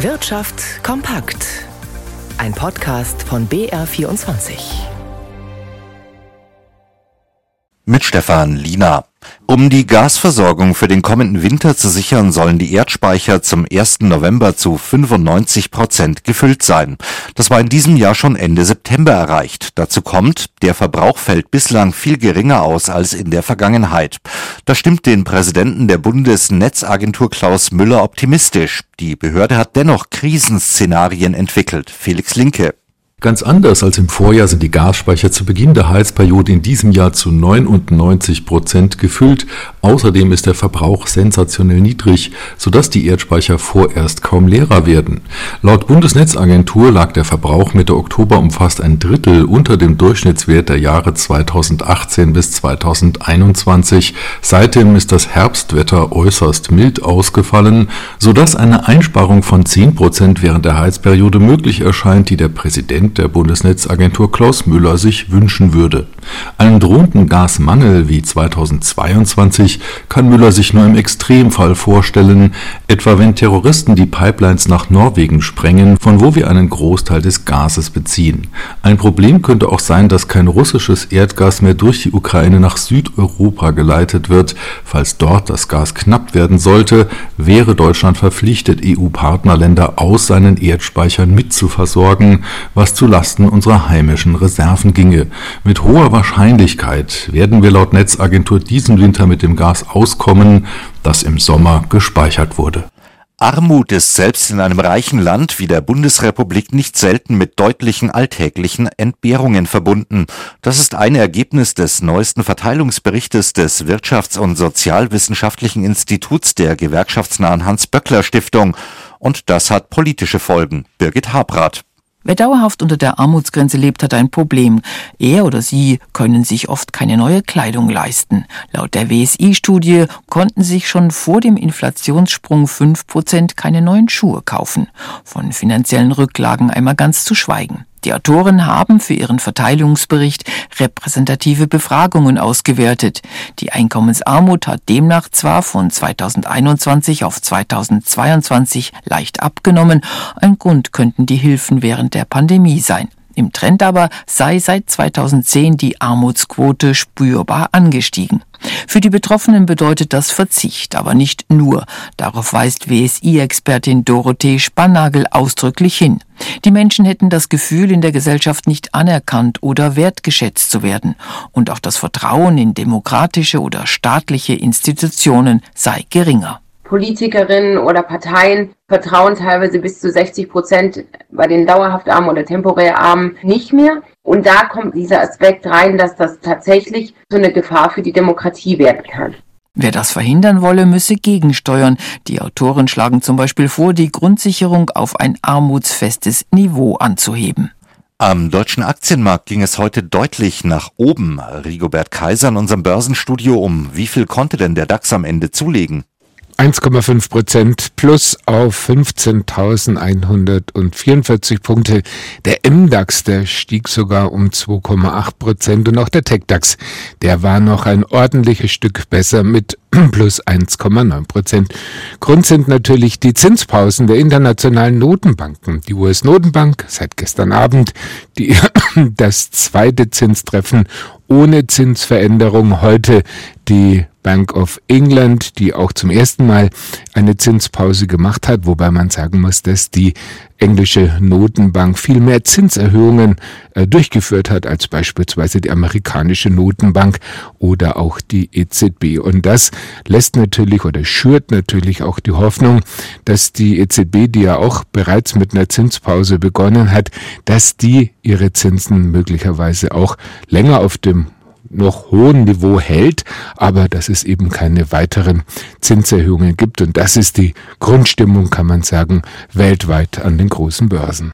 Wirtschaft kompakt. Ein Podcast von BR24. Mit Stefan Lina. Um die Gasversorgung für den kommenden Winter zu sichern, sollen die Erdspeicher zum 1. November zu 95 Prozent gefüllt sein. Das war in diesem Jahr schon Ende September erreicht. Dazu kommt, der Verbrauch fällt bislang viel geringer aus als in der Vergangenheit. Das stimmt den Präsidenten der Bundesnetzagentur Klaus Müller optimistisch. Die Behörde hat dennoch Krisenszenarien entwickelt. Felix Linke. Ganz anders als im Vorjahr sind die Gasspeicher zu Beginn der Heizperiode in diesem Jahr zu 99 Prozent gefüllt. Außerdem ist der Verbrauch sensationell niedrig, sodass die Erdspeicher vorerst kaum leerer werden. Laut Bundesnetzagentur lag der Verbrauch Mitte Oktober um fast ein Drittel unter dem Durchschnittswert der Jahre 2018 bis 2021. Seitdem ist das Herbstwetter äußerst mild ausgefallen, sodass eine Einsparung von 10 Prozent während der Heizperiode möglich erscheint, die der Präsident Präsident der Bundesnetzagentur Klaus Müller sich wünschen würde. Einen drohenden Gasmangel wie 2022 kann Müller sich nur im Extremfall vorstellen, etwa wenn Terroristen die Pipelines nach Norwegen sprengen, von wo wir einen Großteil des Gases beziehen. Ein Problem könnte auch sein, dass kein russisches Erdgas mehr durch die Ukraine nach Südeuropa geleitet wird. Falls dort das Gas knapp werden sollte, wäre Deutschland verpflichtet, EU-Partnerländer aus seinen Erdspeichern mitzuversorgen, was zu Lasten unserer heimischen Reserven ginge. Mit hoher Wahrscheinlichkeit werden wir laut Netzagentur diesen Winter mit dem Gas auskommen, das im Sommer gespeichert wurde. Armut ist selbst in einem reichen Land wie der Bundesrepublik nicht selten mit deutlichen alltäglichen Entbehrungen verbunden. Das ist ein Ergebnis des neuesten Verteilungsberichtes des Wirtschafts- und Sozialwissenschaftlichen Instituts der gewerkschaftsnahen Hans-Böckler-Stiftung. Und das hat politische Folgen. Birgit Habrath. Wer dauerhaft unter der Armutsgrenze lebt, hat ein Problem. Er oder sie können sich oft keine neue Kleidung leisten. Laut der WSI-Studie konnten sich schon vor dem Inflationssprung 5% keine neuen Schuhe kaufen. Von finanziellen Rücklagen einmal ganz zu schweigen. Die Autoren haben für ihren Verteilungsbericht repräsentative Befragungen ausgewertet. Die Einkommensarmut hat demnach zwar von 2021 auf 2022 leicht abgenommen, ein Grund könnten die Hilfen während der Pandemie sein. Im Trend aber sei seit 2010 die Armutsquote spürbar angestiegen. Für die Betroffenen bedeutet das Verzicht, aber nicht nur. Darauf weist WSI-Expertin Dorothee Spannagel ausdrücklich hin. Die Menschen hätten das Gefühl, in der Gesellschaft nicht anerkannt oder wertgeschätzt zu werden. Und auch das Vertrauen in demokratische oder staatliche Institutionen sei geringer. Politikerinnen oder Parteien vertrauen teilweise bis zu 60 Prozent bei den dauerhaft Armen oder temporär Armen nicht mehr. Und da kommt dieser Aspekt rein, dass das tatsächlich so eine Gefahr für die Demokratie werden kann. Wer das verhindern wolle, müsse gegensteuern. Die Autoren schlagen zum Beispiel vor, die Grundsicherung auf ein armutsfestes Niveau anzuheben. Am deutschen Aktienmarkt ging es heute deutlich nach oben. Rigobert Kaiser in unserem Börsenstudio um. Wie viel konnte denn der DAX am Ende zulegen? 1,5 Prozent plus auf 15.144 Punkte. Der MDAX, der stieg sogar um 2,8 Prozent und auch der TechDAX, der war noch ein ordentliches Stück besser mit plus 1,9 Prozent. Grund sind natürlich die Zinspausen der internationalen Notenbanken. Die US-Notenbank seit gestern Abend, die das zweite Zinstreffen ohne Zinsveränderung heute die Bank of England, die auch zum ersten Mal eine Zinspause gemacht hat, wobei man sagen muss, dass die englische Notenbank viel mehr Zinserhöhungen äh, durchgeführt hat als beispielsweise die amerikanische Notenbank oder auch die EZB. Und das lässt natürlich oder schürt natürlich auch die Hoffnung, dass die EZB, die ja auch bereits mit einer Zinspause begonnen hat, dass die ihre Zinsen möglicherweise auch länger auf dem noch hohen Niveau hält, aber dass es eben keine weiteren Zinserhöhungen gibt. Und das ist die Grundstimmung, kann man sagen, weltweit an den großen Börsen.